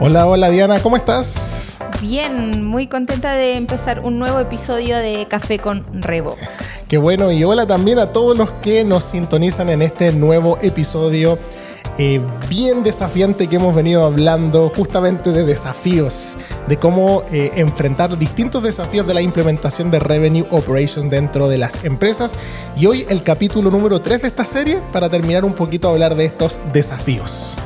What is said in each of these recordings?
Hola, hola Diana, ¿cómo estás? Bien, muy contenta de empezar un nuevo episodio de Café con Rebo. Qué bueno, y hola también a todos los que nos sintonizan en este nuevo episodio eh, bien desafiante que hemos venido hablando justamente de desafíos, de cómo eh, enfrentar distintos desafíos de la implementación de Revenue Operations dentro de las empresas. Y hoy el capítulo número 3 de esta serie para terminar un poquito a hablar de estos desafíos.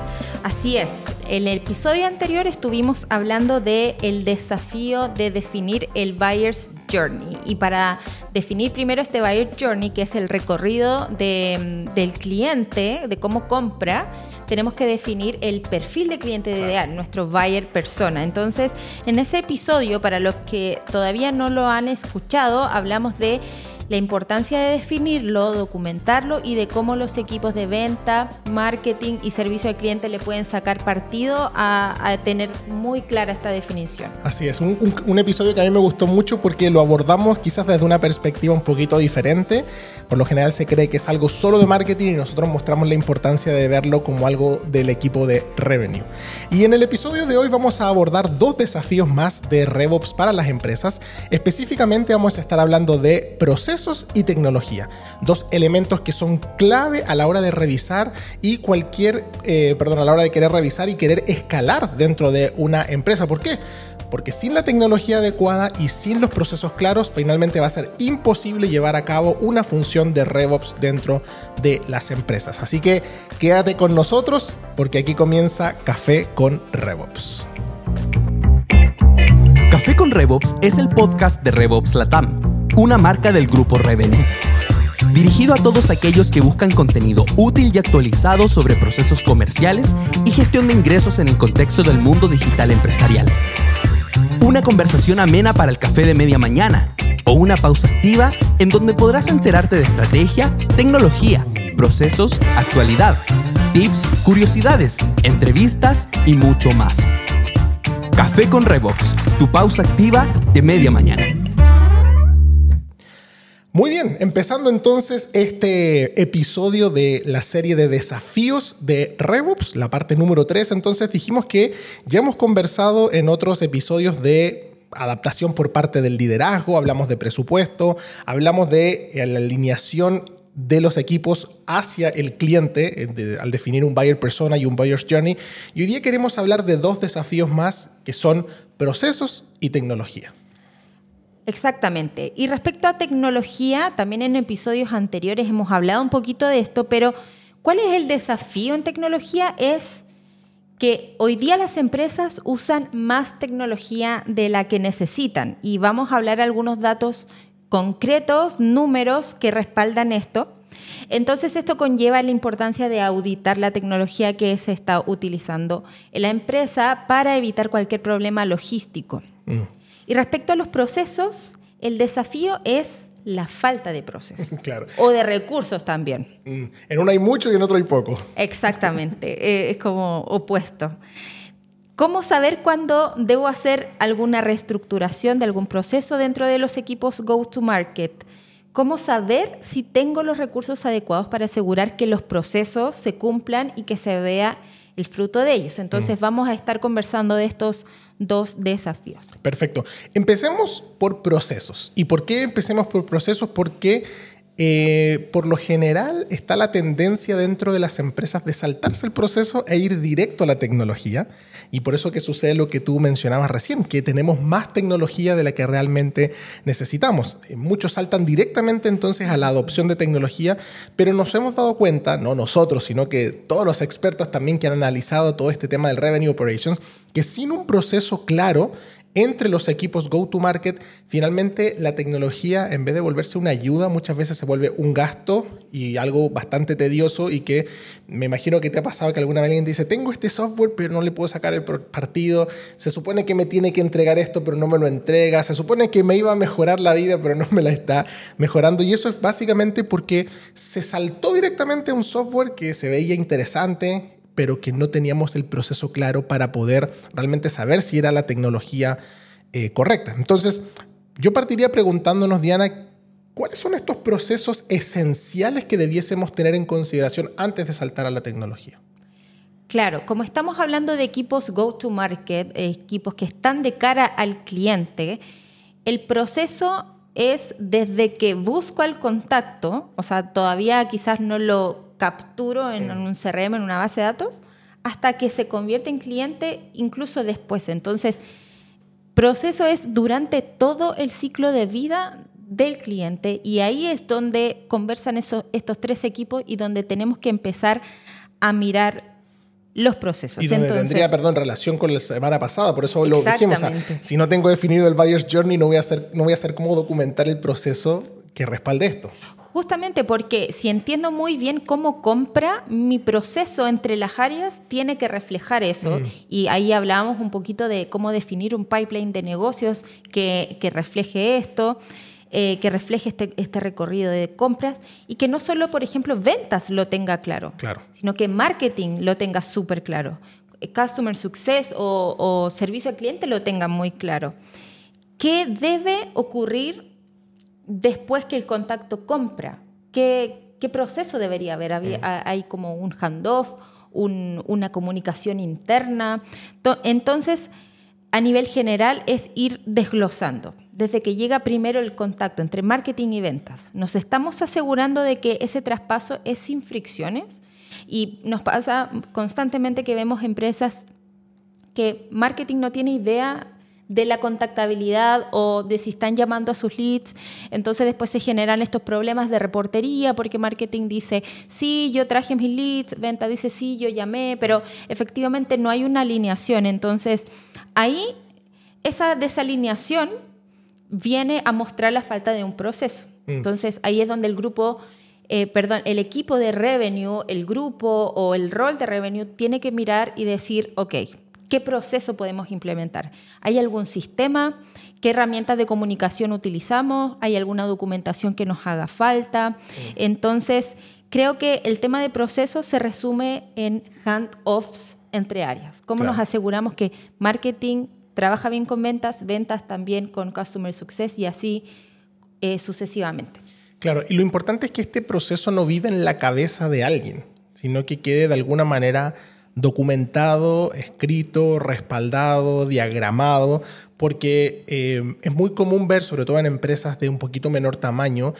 Así es. En el episodio anterior estuvimos hablando de el desafío de definir el buyer's journey y para definir primero este buyer journey que es el recorrido de, del cliente de cómo compra tenemos que definir el perfil de cliente ideal, nuestro buyer persona. Entonces, en ese episodio, para los que todavía no lo han escuchado, hablamos de la importancia de definirlo, documentarlo y de cómo los equipos de venta, marketing y servicio al cliente le pueden sacar partido a, tener muy clara esta definición. Así es, un, episodio que a mí me gustó mucho porque lo abordamos quizás desde una perspectiva un poquito diferente. Por lo general se cree que es algo solo de marketing y nosotros mostramos la importancia de verlo como algo del equipo de revenue. Y en el episodio de hoy vamos a abordar dos desafíos más de RevOps para las empresas. Específicamente vamos a estar hablando de procesos y tecnología. Dos elementos que son clave a la hora de revisar y cualquier, eh, perdón, a la hora de querer revisar y querer escalar dentro de una empresa. ¿Por qué? Porque sin la tecnología adecuada y sin los procesos claros, finalmente va a ser imposible llevar a cabo una función de RevOps dentro de las empresas. Así que quédate con nosotros porque aquí comienza Café con RevOps. Café con RevOps es el podcast de RevOps Latam una marca del grupo Revenue. Dirigido a todos aquellos que buscan contenido útil y actualizado sobre procesos comerciales y gestión de ingresos en el contexto del mundo digital empresarial. Una conversación amena para el café de media mañana o una pausa activa en donde podrás enterarte de estrategia, tecnología, procesos, actualidad, tips, curiosidades, entrevistas y mucho más. Café con Revox, tu pausa activa de media mañana. Muy bien, empezando entonces este episodio de la serie de desafíos de RevOps, la parte número 3, entonces dijimos que ya hemos conversado en otros episodios de adaptación por parte del liderazgo, hablamos de presupuesto, hablamos de eh, la alineación de los equipos hacia el cliente eh, al definir un buyer persona y un buyer's journey. Y hoy día queremos hablar de dos desafíos más que son procesos y tecnología. Exactamente. Y respecto a tecnología, también en episodios anteriores hemos hablado un poquito de esto, pero ¿cuál es el desafío en tecnología? Es que hoy día las empresas usan más tecnología de la que necesitan y vamos a hablar algunos datos concretos, números que respaldan esto. Entonces esto conlleva la importancia de auditar la tecnología que se está utilizando en la empresa para evitar cualquier problema logístico. Mm. Y respecto a los procesos, el desafío es la falta de procesos. Claro. O de recursos también. Mm, en uno hay mucho y en otro hay poco. Exactamente, eh, es como opuesto. ¿Cómo saber cuándo debo hacer alguna reestructuración de algún proceso dentro de los equipos go-to-market? ¿Cómo saber si tengo los recursos adecuados para asegurar que los procesos se cumplan y que se vea el fruto de ellos? Entonces mm. vamos a estar conversando de estos dos desafíos. Perfecto. Empecemos por procesos. ¿Y por qué empecemos por procesos? Porque eh, por lo general está la tendencia dentro de las empresas de saltarse el proceso e ir directo a la tecnología. Y por eso que sucede lo que tú mencionabas recién, que tenemos más tecnología de la que realmente necesitamos. Eh, muchos saltan directamente entonces a la adopción de tecnología, pero nos hemos dado cuenta, no nosotros, sino que todos los expertos también que han analizado todo este tema del Revenue Operations, que sin un proceso claro entre los equipos go-to-market, finalmente la tecnología, en vez de volverse una ayuda, muchas veces se vuelve un gasto y algo bastante tedioso y que me imagino que te ha pasado que alguna vez alguien dice, tengo este software pero no le puedo sacar el partido, se supone que me tiene que entregar esto pero no me lo entrega, se supone que me iba a mejorar la vida pero no me la está mejorando. Y eso es básicamente porque se saltó directamente a un software que se veía interesante, pero que no teníamos el proceso claro para poder realmente saber si era la tecnología eh, correcta. Entonces, yo partiría preguntándonos, Diana, ¿cuáles son estos procesos esenciales que debiésemos tener en consideración antes de saltar a la tecnología? Claro, como estamos hablando de equipos go-to-market, equipos que están de cara al cliente, el proceso es desde que busco al contacto, o sea, todavía quizás no lo capturo en, un CRM, en una base de datos, hasta que se convierte en cliente, incluso después. Entonces, proceso es durante todo el ciclo de vida del cliente y ahí es donde conversan esos, estos tres equipos y donde tenemos que empezar a mirar los procesos. Y donde tendría, perdón, relación con la semana pasada, por eso lo dijimos. si no tengo definido el buyer's journey, no voy a hacer, no voy a hacer cómo documentar el proceso que respalde esto. Justamente porque si entiendo muy bien cómo compra, mi proceso entre las áreas tiene que reflejar eso. Mm. Y ahí hablábamos un poquito de cómo definir un pipeline de negocios que, que refleje esto. Eh, que refleje este, este, recorrido de compras y que no solo, por ejemplo, ventas lo tenga claro, claro. sino que marketing lo tenga súper claro, customer success o, o, servicio al cliente lo tenga muy claro. ¿Qué debe ocurrir después que el contacto compra? ¿Qué, qué proceso debería haber? Mm. ¿Hay como un handoff, un, una comunicación interna? Entonces, a nivel general es ir desglosando desde que llega primero el contacto entre marketing y ventas. Nos estamos asegurando de que ese traspaso es sin fricciones y nos pasa constantemente que vemos empresas que marketing no tiene idea de la contactabilidad o de si están llamando a sus leads. Entonces después se generan estos problemas de reportería porque marketing dice, sí, yo traje mis leads, venta dice, sí, yo llamé, pero efectivamente no hay una alineación. Entonces ahí esa desalineación viene a mostrar la falta de un proceso. Mm. Entonces ahí es donde el grupo, eh, perdón, el equipo de revenue, el grupo o el rol de revenue tiene que mirar y decir, ok, ¿qué proceso podemos implementar? ¿Hay algún sistema? ¿Qué herramientas de comunicación utilizamos? ¿Hay alguna documentación que nos haga falta? Entonces, creo que el tema de procesos se resume en handoffs entre áreas. ¿Cómo nos aseguramos que marketing trabaja bien con ventas, ventas también con Customer Success y así eh, sucesivamente. Claro, y lo importante es que este proceso no vive en la cabeza de alguien, sino que quede de alguna manera documentado, escrito, respaldado, diagramado, porque eh, es muy común ver, sobre todo en empresas de un poquito menor tamaño,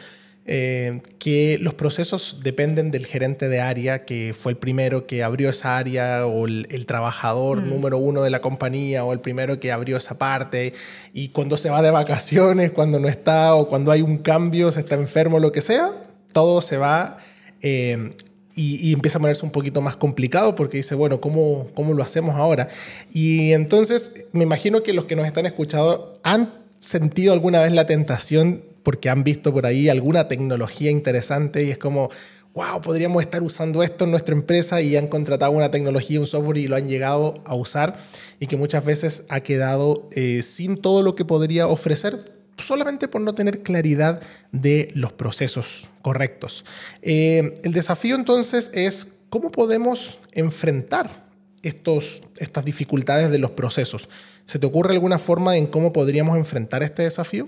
eh, que los procesos dependen del gerente de área, que fue el primero que abrió esa área, o el, trabajador mm. número uno de la compañía, o el primero que abrió esa parte, y cuando se va de vacaciones, cuando no está, o cuando hay un cambio, se está enfermo, lo que sea, todo se va eh, y, y, empieza a ponerse un poquito más complicado porque dice, bueno, ¿cómo, ¿cómo lo hacemos ahora? Y entonces me imagino que los que nos están escuchando han sentido alguna vez la tentación porque han visto por ahí alguna tecnología interesante y es como, wow, podríamos estar usando esto en nuestra empresa y han contratado una tecnología, un software y lo han llegado a usar y que muchas veces ha quedado eh, sin todo lo que podría ofrecer solamente por no tener claridad de los procesos correctos. Eh, el desafío entonces es cómo podemos enfrentar estos, estas dificultades de los procesos. ¿Se te ocurre alguna forma en cómo podríamos enfrentar este desafío?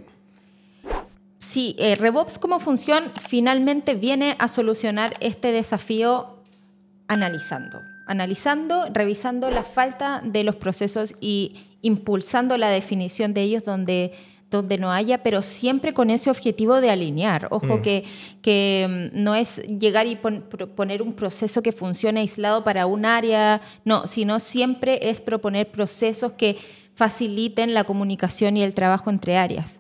Sí, eh, RevOps como función finalmente viene a solucionar este desafío analizando, analizando, revisando la falta de los procesos y impulsando la definición de ellos donde donde no haya, pero siempre con ese objetivo de alinear. Ojo mm. que, que mm, no es llegar y poner un proceso que funcione aislado para un área, no, sino siempre es proponer procesos que faciliten la comunicación y el trabajo entre áreas.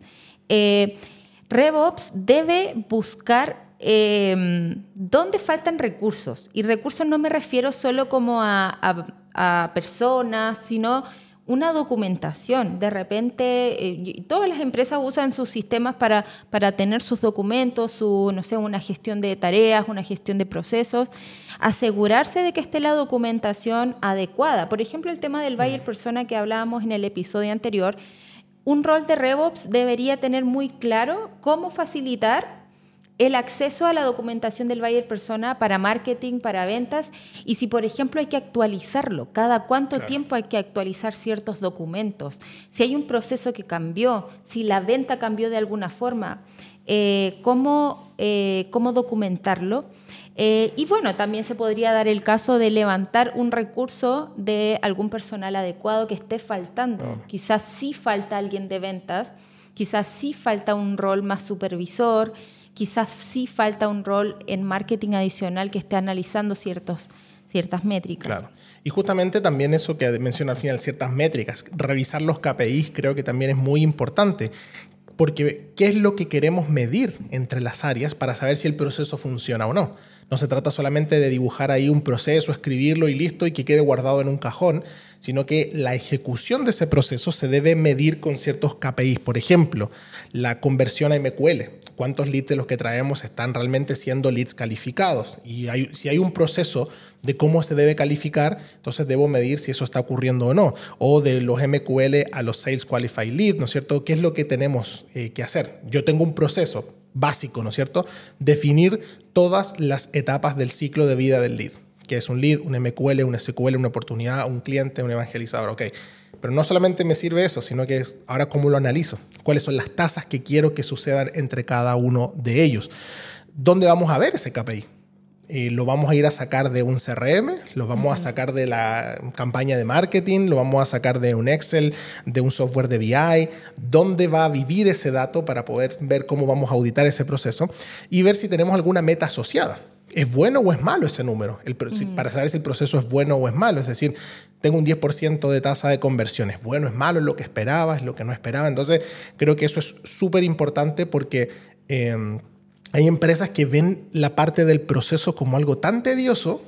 Eh, RevOps debe buscar em, dónde faltan recursos. Y recursos no me refiero solo como a, personas, sino una documentación. De repente, eh, todas las empresas usan sus sistemas para, para tener sus documentos, su, no sé, una gestión de tareas, una gestión de procesos. Asegurarse de que esté la documentación adecuada. Por ejemplo, el tema del buyer persona que hablábamos en el episodio anterior un rol de RevOps debería tener muy claro cómo facilitar el acceso a la documentación del buyer persona para marketing, para ventas, y si por ejemplo hay que actualizarlo, cada cuánto tiempo hay que actualizar ciertos documentos, si hay un proceso que cambió, si la venta cambió de alguna forma, eh, cómo, eh, cómo documentarlo. Eh, y bueno, también se podría dar el caso de levantar un recurso de algún personal adecuado que esté faltando. Mm. Quizás sí falta alguien de ventas, quizás sí falta un rol más supervisor, quizás sí falta un rol en marketing adicional que esté analizando ciertos, ciertas métricas. Claro. Y justamente también eso que menciona al final, ciertas métricas, revisar los KPIs creo que también es muy importante. Porque, ¿qué es lo que queremos medir entre las áreas para saber si el proceso funciona o no? No se trata solamente de dibujar ahí un proceso, escribirlo y listo y que quede guardado en un cajón, sino que la ejecución de ese proceso se debe medir con ciertos KPIs. Por ejemplo, la conversión a MQL. ¿Cuántos leads de los que traemos están realmente siendo leads calificados? Y si hay un proceso de cómo se debe calificar, entonces debo medir si eso está ocurriendo o no. O de los MQL a los Sales Qualified Lead, ¿no es cierto? ¿Qué es lo que tenemos eh, que hacer? Yo tengo un proceso básico, ¿no es cierto? Definir todas las etapas del ciclo de vida del lead, que es un lead, un MQL, un SQL, una oportunidad, un cliente, un evangelizador, ok. Pero no solamente me sirve eso, sino que es ahora cómo lo analizo, cuáles son las tasas que quiero que sucedan entre cada uno de ellos. ¿Dónde vamos a ver ese KPI? Eh, lo vamos a ir a sacar de un CRM, lo vamos a sacar de la campaña de marketing, lo vamos a sacar de un Excel, de un software de BI, dónde va a vivir ese dato para poder ver cómo vamos a auditar ese proceso y ver si tenemos alguna meta asociada. ¿Es bueno o es malo ese número? Para saber si el proceso es bueno o es malo. Es decir, tengo un 10% de tasa de conversión. ¿Es bueno, es malo? ¿Es lo que esperaba? ¿Es lo que no esperaba? Entonces, creo que eso es súper importante porque... Em, hay empresas que ven la parte del proceso como algo tan tedioso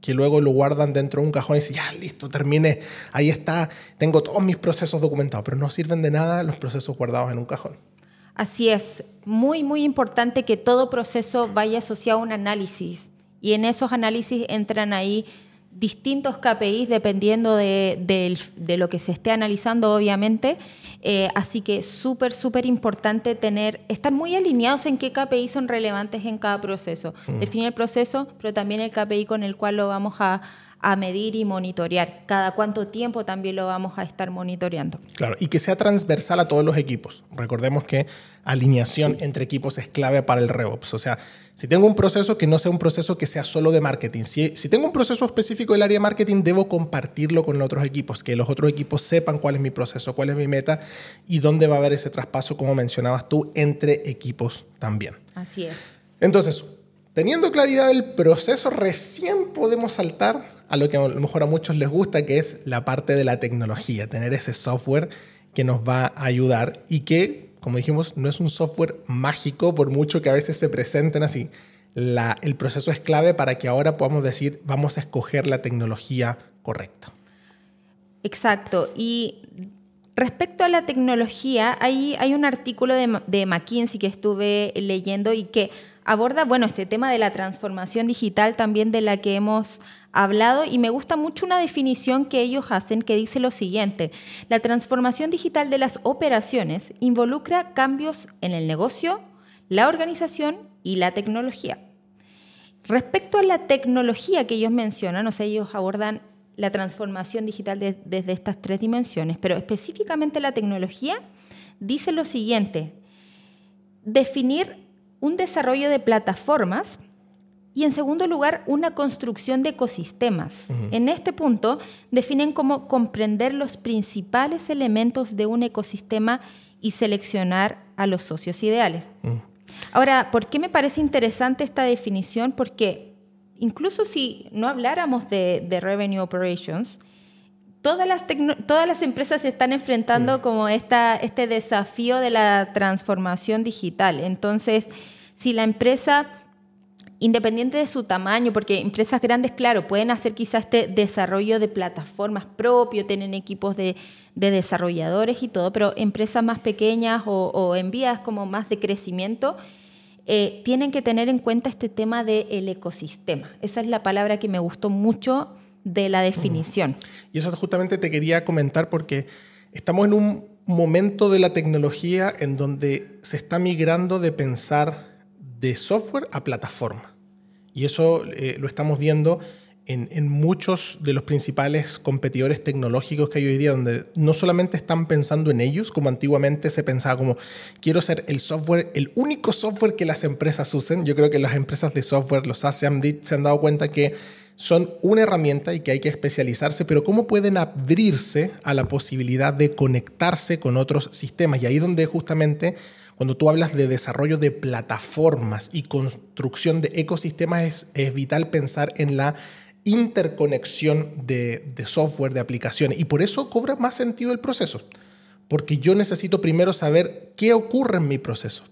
que luego lo guardan dentro de un cajón y dicen, ya, listo, terminé, ahí está, tengo todos mis procesos documentados, pero no sirven de nada los procesos guardados en un cajón. Así es, muy, muy importante que todo proceso vaya asociado a un análisis y en esos análisis entran ahí distintos KPIs dependiendo de, lo que se esté analizando, obviamente. Eh, así que súper, súper importante tener, estar muy alineados en qué KPI son relevantes en cada proceso. Mm. Definir el proceso, pero también el KPI con el cual lo vamos a, a medir y monitorear. Cada cuánto tiempo también lo vamos a estar monitoreando. Claro, y que sea transversal a todos los equipos. Recordemos que alineación entre equipos es clave para el RevOps. O sea, si tengo un proceso que no sea un proceso que sea solo de marketing. Si, si tengo un proceso específico del área de marketing, debo compartirlo con los otros equipos, que los otros equipos sepan cuál es mi proceso, cuál es mi meta y dónde va a haber ese traspaso, como mencionabas tú, entre equipos también. Así es. Entonces, teniendo claridad del proceso, recién podemos saltar a lo que a lo mejor a muchos les gusta, que es la parte de la tecnología, tener ese software que nos va a ayudar y que, como dijimos, no es un software mágico, por mucho que a veces se presenten así. el proceso es clave para que ahora podamos decir, vamos a escoger la tecnología correcta. Exacto. Y respecto a la tecnología, hay, hay un artículo de, de McKinsey que estuve leyendo y que aborda, bueno, este tema de la transformación digital también de la que hemos hablado y me gusta mucho una definición que ellos hacen que dice lo siguiente, la transformación digital de las operaciones involucra cambios en el negocio, la organización y la tecnología. Respecto a la tecnología que ellos mencionan, o sea, ellos abordan la transformación digital desde estas tres dimensiones, pero específicamente la tecnología dice lo siguiente, definir un desarrollo de plataformas y en segundo lugar, una construcción de ecosistemas. En este punto, definen cómo comprender los principales elementos de un ecosistema y seleccionar a los socios ideales. Ahora, ¿por qué me parece interesante esta definición? Porque incluso si no habláramos de, Revenue Operations, todas las, todas las empresas se están enfrentando como esta, este desafío de la transformación digital. Entonces, si la empresa, independiente de su tamaño, porque empresas grandes, claro, pueden hacer quizás este desarrollo de plataformas propio, tienen equipos de, desarrolladores y todo, pero empresas más pequeñas o, en vías como más de crecimiento, eh, tienen que tener en cuenta este tema del ecosistema. Esa es la palabra que me gustó mucho de la definición. Y eso justamente te quería comentar porque estamos en un momento de la tecnología en donde se está migrando de pensar de software a plataforma. Y eso eh, lo estamos viendo en, muchos de los principales competidores tecnológicos que hay hoy día, donde no solamente están pensando en ellos, como antiguamente se pensaba como quiero ser el software, el único software que las empresas usen. Yo creo que las empresas de software, los SaaS, se han, dado cuenta que son una herramienta y que hay que especializarse, pero cómo pueden abrirse a la posibilidad de conectarse con otros sistemas. Y ahí donde justamente cuando tú hablas de desarrollo de plataformas y construcción de ecosistemas, es, es vital pensar en la interconexión de, software, de aplicaciones. Y por eso cobra más sentido el proceso. Porque yo necesito primero saber qué ocurre en mi proceso.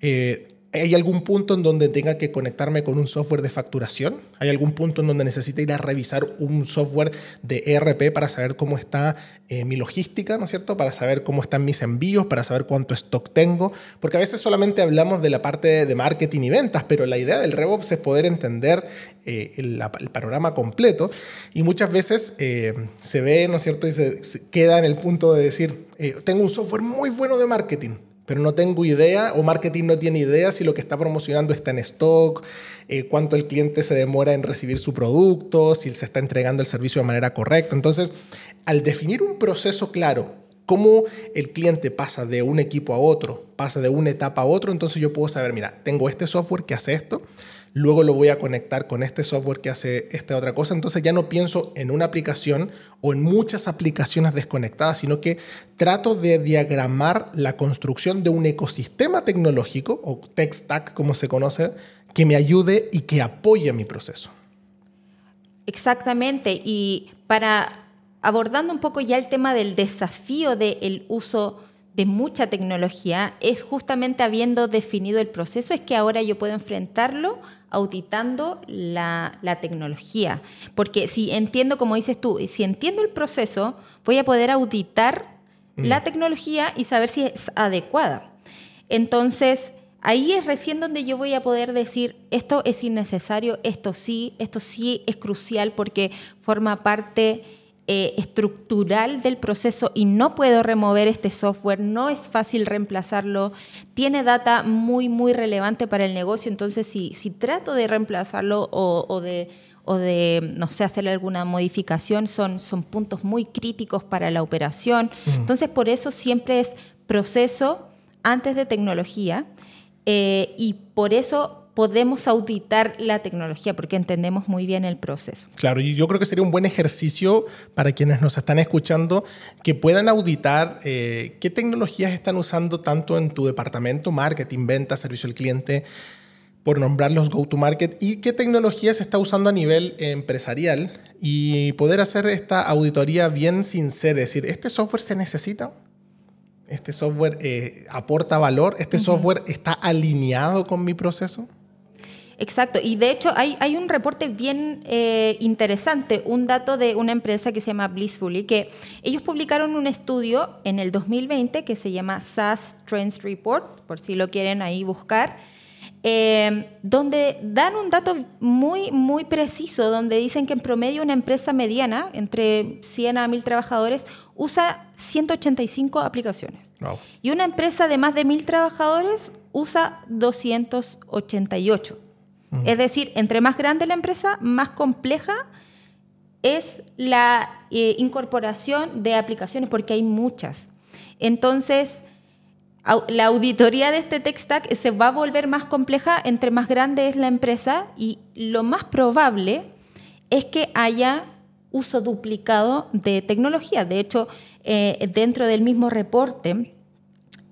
Eh, ¿Hay algún punto en donde tenga que conectarme con un software de facturación? ¿Hay algún punto en donde necesite ir a revisar un software de ERP para saber cómo está eh, mi logística, ¿no es cierto? Para saber cómo están mis envíos, para saber cuánto stock tengo. Porque a veces solamente hablamos de la parte de marketing y ventas, pero la idea del RevOps es poder entender eh, el, panorama completo. Y muchas veces eh, se ve, ¿no es cierto? Y se queda en el punto de decir, tengo un software muy bueno de marketing pero no tengo idea o marketing no tiene idea si lo que está promocionando está en stock, eh, cuánto el cliente se demora en recibir su producto, si se está entregando el servicio de manera correcta. Entonces, al definir un proceso claro, cómo el cliente pasa de un equipo a otro, pasa de una etapa a otro, entonces yo puedo saber, mira, tengo este software que hace esto, luego lo voy a conectar con este software que hace esta otra cosa. Entonces ya no pienso en una aplicación o en muchas aplicaciones desconectadas, sino que trato de diagramar la construcción de un ecosistema tecnológico o tech stack, como se conoce, que me ayude y que apoye mi proceso. Exactamente. Y para abordando un poco ya el tema del desafío del uso de mucha tecnología es justamente habiendo definido el proceso, es que ahora yo puedo enfrentarlo auditando la, tecnología. Porque si entiendo, como dices tú, si entiendo el proceso, voy a poder auditar mm. la tecnología y saber si es adecuada. Entonces, ahí es recién donde yo voy a poder decir, esto es innecesario, esto sí, esto sí es crucial porque forma parte eh, estructural del proceso y no puedo remover este software, no es fácil reemplazarlo, tiene data muy, muy relevante para el negocio, entonces si, si trato de reemplazarlo o, de o de, no sé, hacerle alguna modificación, son, son puntos muy críticos para la operación. Entonces, por eso siempre es proceso antes de tecnología eh, y por eso podemos auditar la tecnología porque entendemos muy bien el proceso. Claro, y yo creo que sería un buen ejercicio para quienes nos están escuchando que puedan auditar eh, qué tecnologías están usando tanto en tu departamento, marketing, venta, servicio al cliente, por nombrar los go-to-market, y qué tecnologías se está usando a nivel empresarial y poder hacer esta auditoría bien sincera, decir, ¿este software se necesita? ¿Este software eh, aporta valor? ¿Este software está alineado con mi proceso? Exacto, y de hecho hay, hay un reporte bien eh, interesante, un dato de una empresa que se llama Blissfully, que ellos publicaron un estudio en el 2020 que se llama SaaS Trends Report, por si lo quieren ahí buscar, eh, donde dan un dato muy, muy preciso, donde dicen que en promedio una empresa mediana, entre 100 a 1000 trabajadores, usa 185 aplicaciones. Y una empresa de más de 1000 trabajadores usa 288. Es decir, entre más grande la empresa, más compleja es la eh, incorporación de aplicaciones, porque hay muchas. Entonces, la auditoría de este tech stack se va a volver más compleja entre más grande es la empresa y lo más probable es que haya uso duplicado de tecnología. De hecho, eh, dentro del mismo reporte,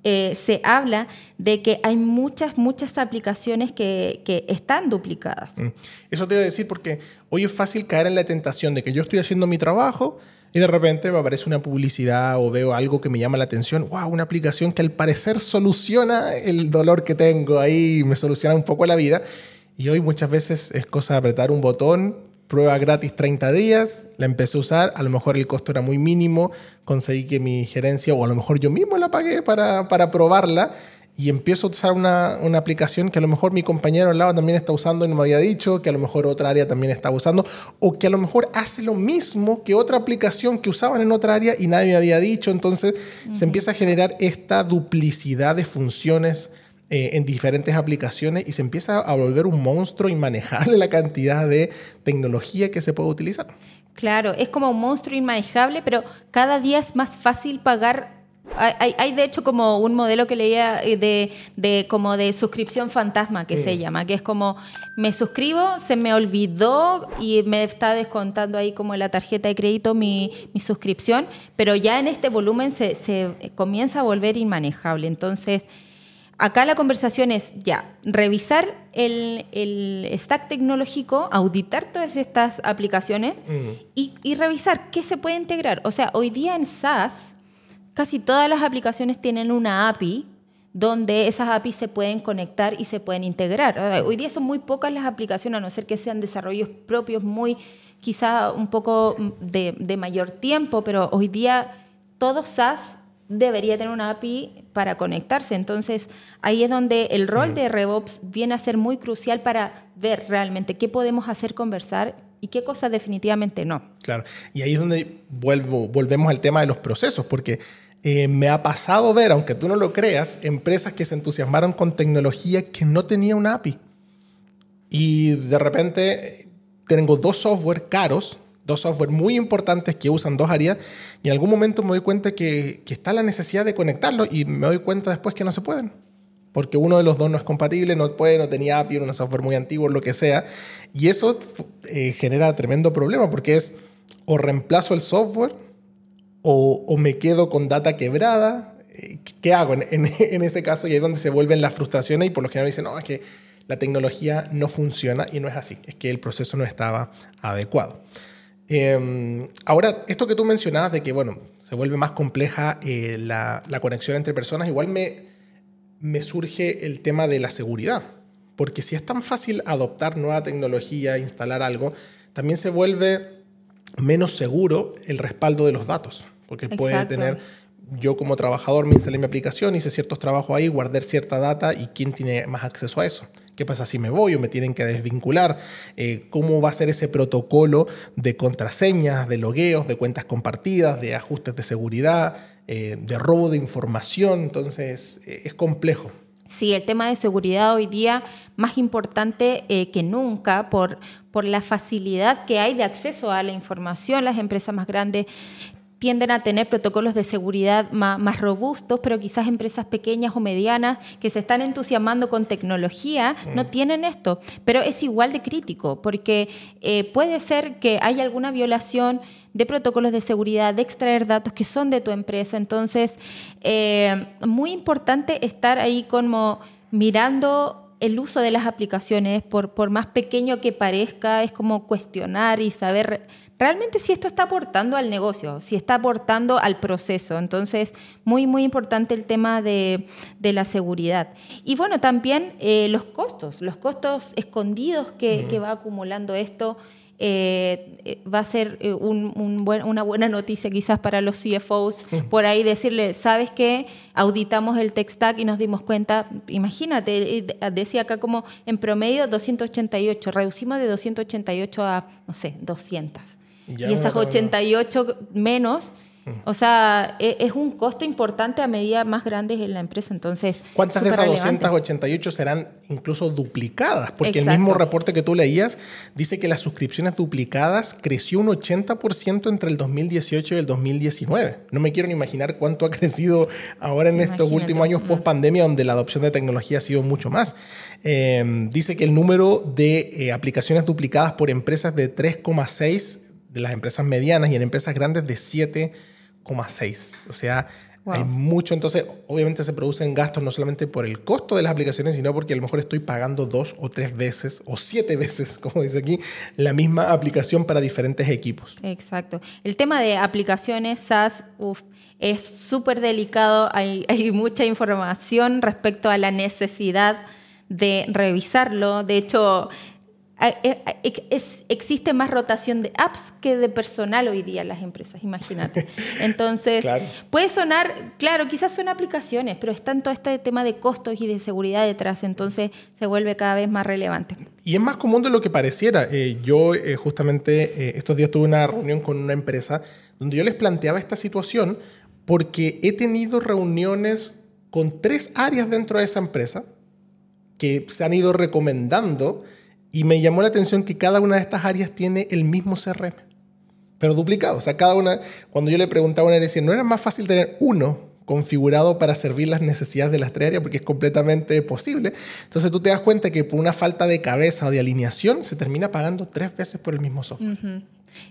eh, se habla de que hay muchas, muchas aplicaciones que, que, están duplicadas. Mm. Eso te iba a decir porque hoy es fácil caer en la tentación de que yo estoy haciendo mi trabajo y de repente me aparece una publicidad o veo algo que me llama la atención. ¡Wow! Una aplicación que al parecer soluciona el dolor que tengo ahí, me soluciona un poco la vida. Y hoy muchas veces es cosa de apretar un botón, prueba gratis 30 días, la empecé a usar, a lo mejor el costo era muy mínimo, conseguí que mi gerencia, o a lo mejor yo mismo la pagué para, para probarla, y empiezo a usar una, una, aplicación que a lo mejor mi compañero al lado también está usando y no me había dicho, que a lo mejor otra área también está usando, o que a lo mejor hace lo mismo que otra aplicación que usaban en otra área y nadie me había dicho. Entonces se empieza a generar esta duplicidad de funciones eh, en diferentes aplicaciones y se empieza a volver un monstruo inmanejable la cantidad de tecnología que se puede utilizar. Claro, es como un monstruo inmanejable, pero cada día es más fácil pagar hay, de hecho como un modelo que leía eh, de, de como de suscripción fantasma que se llama, que es como me suscribo, se me olvidó y me está descontando ahí como la tarjeta de crédito mi, mi suscripción, pero ya en este volumen se, se comienza a volver inmanejable. Entonces, acá la conversación es ya, revisar el, el stack tecnológico, auditar todas estas aplicaciones y, y revisar qué se puede integrar. O sea, hoy día en SaaS casi todas las aplicaciones tienen una API donde esas APIs se pueden conectar y se pueden integrar. Hoy día son muy pocas las aplicaciones, a no ser que sean desarrollos propios muy, quizá un poco de, de mayor tiempo, pero hoy día todo SaaS debería tener una API para conectarse. Entonces, ahí es donde el rol de RevOps viene a ser muy crucial para ver realmente qué podemos hacer conversar y qué cosas definitivamente no. Claro, y ahí es donde vuelvo, volvemos al tema de los procesos, porque eh, me ha pasado ver, aunque tú no lo creas, empresas que se entusiasmaron con tecnología que no tenía una API. Y de repente tengo dos software caros, dos software muy importantes que usan dos áreas, y en algún momento me doy cuenta que, que está la necesidad de conectarlos y me doy cuenta después que no se pueden porque uno de los dos no es compatible, no puede, no tenía API, un software muy antiguo, lo que sea. Y eso eh, genera tremendo problema porque es o reemplazo el software o, me quedo con data quebrada. Eh, ¿Qué hago en, ese caso? Y ahí es donde se vuelven las frustraciones y por lo general dicen, no, es que la tecnología no funciona y no es así, es que el proceso no estaba adecuado. Em, ahora, esto que tú mencionabas de que, bueno, se vuelve más compleja eh, la, la conexión entre personas, igual me, me surge el tema de la seguridad. Porque si es tan fácil adoptar nueva tecnología, instalar algo, también se vuelve menos seguro el respaldo de los datos. Porque puede tener, yo como trabajador me instalé mi aplicación, hice ciertos trabajos ahí, guardé cierta data y quién tiene más acceso a eso. ¿Qué pasa si me voy o me tienen que desvincular? Eh, ¿Cómo va a ser ese protocolo de contraseñas, de logueos, de cuentas compartidas, de ajustes de seguridad, eh, de robo de información? Entonces, eh, es complejo. Sí, el tema de seguridad hoy día más importante que nunca por, por la facilidad que hay de acceso a la información. Las empresas más grandes tienden a tener protocolos de seguridad más, robustos, pero quizás empresas pequeñas o medianas que se están entusiasmando con tecnología no mm. tienen esto. Pero es igual de crítico, porque eh, puede ser que haya alguna violación de protocolos de seguridad, de extraer datos que son de tu empresa. Entonces, eh, muy importante estar ahí como mirando el uso de las aplicaciones, por, por más pequeño que parezca, es como cuestionar y saber realmente si esto está aportando al negocio, si está aportando al proceso. Entonces, muy, muy importante el tema de, la seguridad. Y bueno, también eh, los costos, los costos escondidos que, que va acumulando esto. Eh, eh, va a ser una buena noticia quizás para los CFOs por ahí decirle, ¿sabes qué? Auditamos el tech stack y nos dimos cuenta, imagínate, decía acá como en promedio 288, reducimos de 288 a, no sé, 200. Y esas 88 menos o sea, e, es un costo importante a medida más grandes en la empresa. Entonces, ¿cuántas de esas 288 serán incluso duplicadas? Porque el mismo reporte que tú leías dice que las suscripciones duplicadas creció un 80% entre el 2018 y el 2019. No me quiero ni imaginar cuánto ha crecido ahora en estos últimos años post pandemia, donde la adopción de tecnología ha sido mucho más. Em, dice que el número de eh, aplicaciones duplicadas por empresas de 3,6 de las empresas medianas y en empresas grandes de 7 6. O sea, hay mucho. Entonces, obviamente se producen gastos no solamente por el costo de las aplicaciones, sino porque a lo mejor estoy pagando dos o tres veces o siete veces, como dice aquí, la misma aplicación para diferentes equipos. Exacto. El tema de aplicaciones SaaS es súper delicado. Hay, hay mucha información respecto a la necesidad de revisarlo. De hecho, es, existe más rotación de apps que de personal hoy día en las empresas, imagínate. Entonces, puede sonar, claro, quizás son aplicaciones, pero está todo este tema de costos y de seguridad detrás, entonces se vuelve cada vez más relevante. Y es más común de lo que pareciera. Eh, yo eh, justamente estos días tuve una reunión con una empresa donde yo les planteaba esta situación porque he tenido reuniones con tres áreas dentro de esa empresa que se han ido recomendando y me llamó la atención que cada una de estas áreas tiene el mismo CRM, pero duplicado. O sea, cada una, cuando yo le preguntaba a una, decía, ¿no era más fácil tener uno configurado para servir las necesidades de las tres áreas porque es completamente posible. Entonces tú te das cuenta que por una falta de cabeza o de alineación se termina pagando tres veces por el mismo software.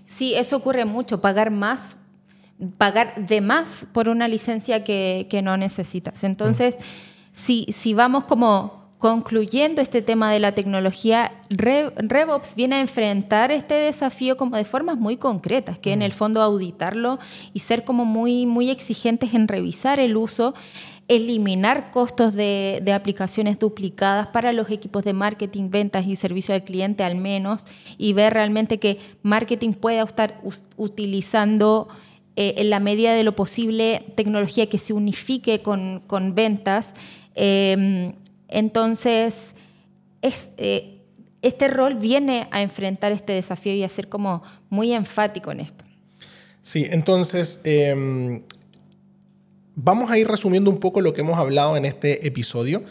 Sí, eso ocurre mucho, pagar más, pagar de más por una licencia que, no necesitas. Entonces, si, si vamos como concluyendo este tema de la tecnología, RevOps viene a enfrentar este desafío como de formas muy concretas, que en el fondo auditarlo y ser como muy, muy exigentes en revisar el uso, eliminar costos de, aplicaciones duplicadas para los equipos de marketing, ventas y servicio al cliente al menos, y ver realmente que marketing pueda estar utilizando eh, en la medida de lo posible tecnología que se unifique con, ventas. Em, entonces, eh, este rol viene a enfrentar este desafío y a ser como muy enfático en esto. Sí, entonces em, vamos a ir resumiendo un poco lo que hemos hablado en este episodio.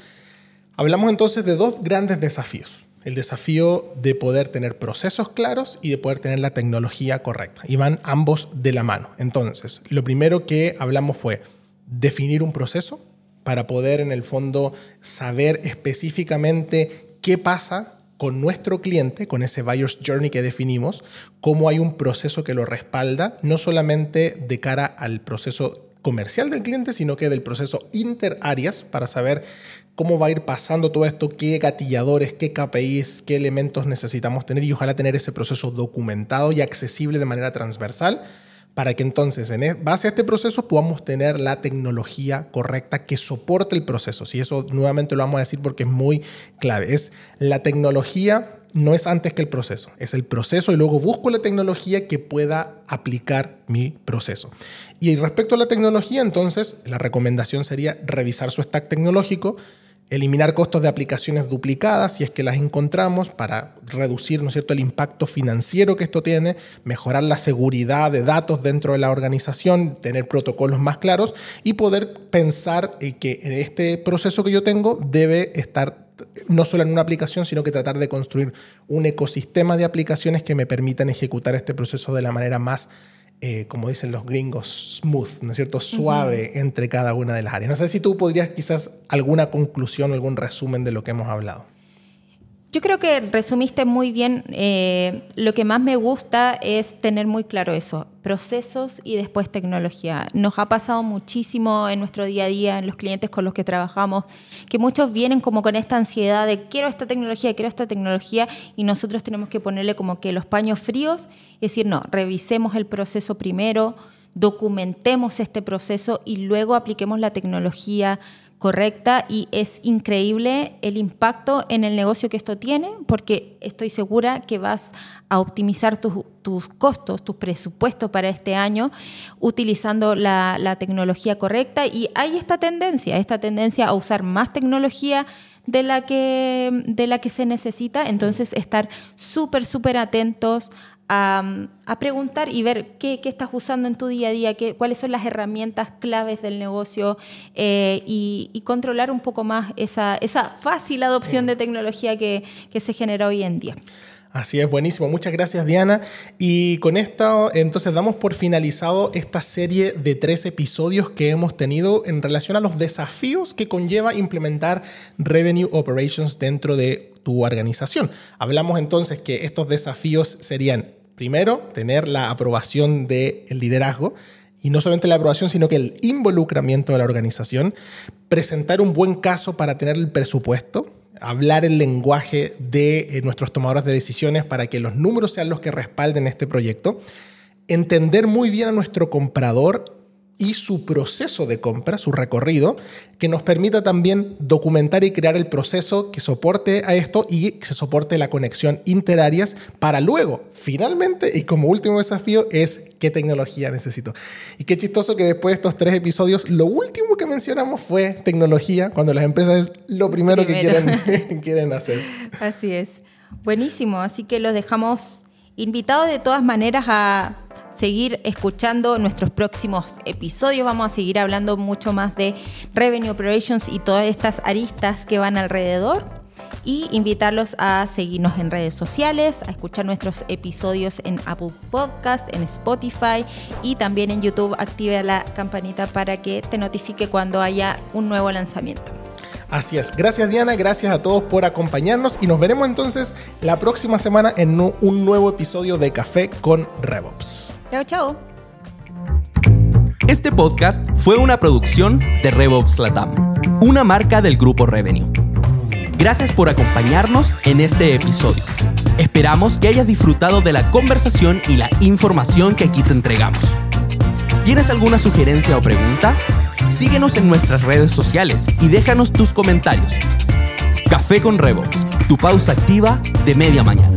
Hablamos entonces de dos grandes desafíos. El desafío de poder tener procesos claros y de poder tener la tecnología correcta. Y van ambos de la mano. Entonces, lo primero que hablamos fue definir un proceso, para poder en el fondo saber específicamente qué pasa con nuestro cliente, con ese buyer's journey que definimos, cómo hay un proceso que lo respalda, no solamente de cara al proceso comercial del cliente, sino que del proceso inter-áreas para saber cómo va a ir pasando todo esto, qué gatilladores, qué KPIs, qué elementos necesitamos tener y ojalá tener ese proceso documentado y accesible de manera transversal para que entonces en e, base a este proceso podamos tener la tecnología correcta que soporte el proceso. Y eso nuevamente lo vamos a decir porque es muy clave. Es la tecnología no es antes que el proceso, es el proceso y luego busco la tecnología que pueda aplicar mi proceso. Y respecto a la tecnología, entonces la recomendación sería revisar su stack tecnológico, eliminar costos de aplicaciones duplicadas si es que las encontramos para reducir ¿no cierto? el impacto financiero que esto tiene, mejorar la seguridad de datos dentro de la organización, tener protocolos más claros y poder pensar que en este proceso que yo tengo debe estar no solo en una aplicación, sino que tratar de construir un ecosistema de aplicaciones que me permitan ejecutar este proceso de la manera más eh, como dicen los gringos, smooth, ¿no es cierto? Suave entre cada una de las áreas. No sé si tú podrías quizás alguna conclusión, algún resumen de lo que hemos hablado. Yo creo que resumiste muy bien. Eh, lo que más me gusta es tener muy claro eso, procesos y después tecnología. Nos ha pasado muchísimo en nuestro día a día, en los clientes con los que trabajamos, que muchos vienen como con esta ansiedad de quiero esta tecnología, quiero esta tecnología, y nosotros tenemos que ponerle como que los paños fríos y decir, no, revisemos el proceso primero, documentemos este proceso y luego apliquemos la tecnología correcta y es increíble el impacto en el negocio que esto tiene porque estoy segura que vas a optimizar tus, costos, tus presupuestos para este año utilizando la, la tecnología correcta. Y hay esta tendencia, esta tendencia a usar más tecnología de la que, de la que se necesita, entonces estar súper, súper atentos a, preguntar y ver qué, estás usando en tu día a día, qué, cuáles son las herramientas claves del negocio eh, y, controlar un poco más esa, fácil adopción de tecnología que se genera hoy en día. Así es, buenísimo. Muchas gracias, Diana. Y con esto, entonces, damos por finalizado esta serie de tres episodios que hemos tenido en relación a los desafíos que conlleva implementar Revenue Operations dentro de tu organización. Hablamos entonces que estos desafíos serían Primero, tener la aprobación del liderazgo y no solamente la aprobación, sino que el involucramiento de la organización, presentar un buen caso para tener el presupuesto, hablar el lenguaje de eh, nuestros tomadores de decisiones para que los números sean los que respalden este proyecto, entender muy bien a nuestro comprador y su proceso de compra, su recorrido, que nos permita también documentar y crear el proceso que soporte a esto y que soporte la conexión interarias para luego, finalmente, y como último desafío, es qué tecnología necesito. Y qué chistoso que después de estos tres episodios, lo último que mencionamos fue tecnología, cuando las empresas es lo primero, que quieren, quieren hacer. Así es. Buenísimo, así que los dejamos invitados de todas maneras a seguir escuchando nuestros próximos episodios. Vamos a seguir hablando mucho más de Revenue Operations y todas estas aristas que van alrededor. y invitarlos a seguirnos en redes sociales, a escuchar nuestros episodios en Apple Podcast, en Spotify y también en YouTube. Active la campanita para que te notifique cuando haya un nuevo lanzamiento. Así es. Gracias Diana, gracias a todos por acompañarnos y nos veremos entonces la próxima semana en un nuevo episodio de Café con RevOps. Chao, chao. Este podcast fue una producción de RevOps Latam, una marca del grupo Revenue. Gracias por acompañarnos en este episodio. Esperamos que hayas disfrutado de la conversación y la información que aquí te entregamos. ¿Tienes alguna sugerencia o pregunta? Síguenos en nuestras redes sociales y déjanos tus comentarios. Café con Revox, tu pausa activa de media mañana.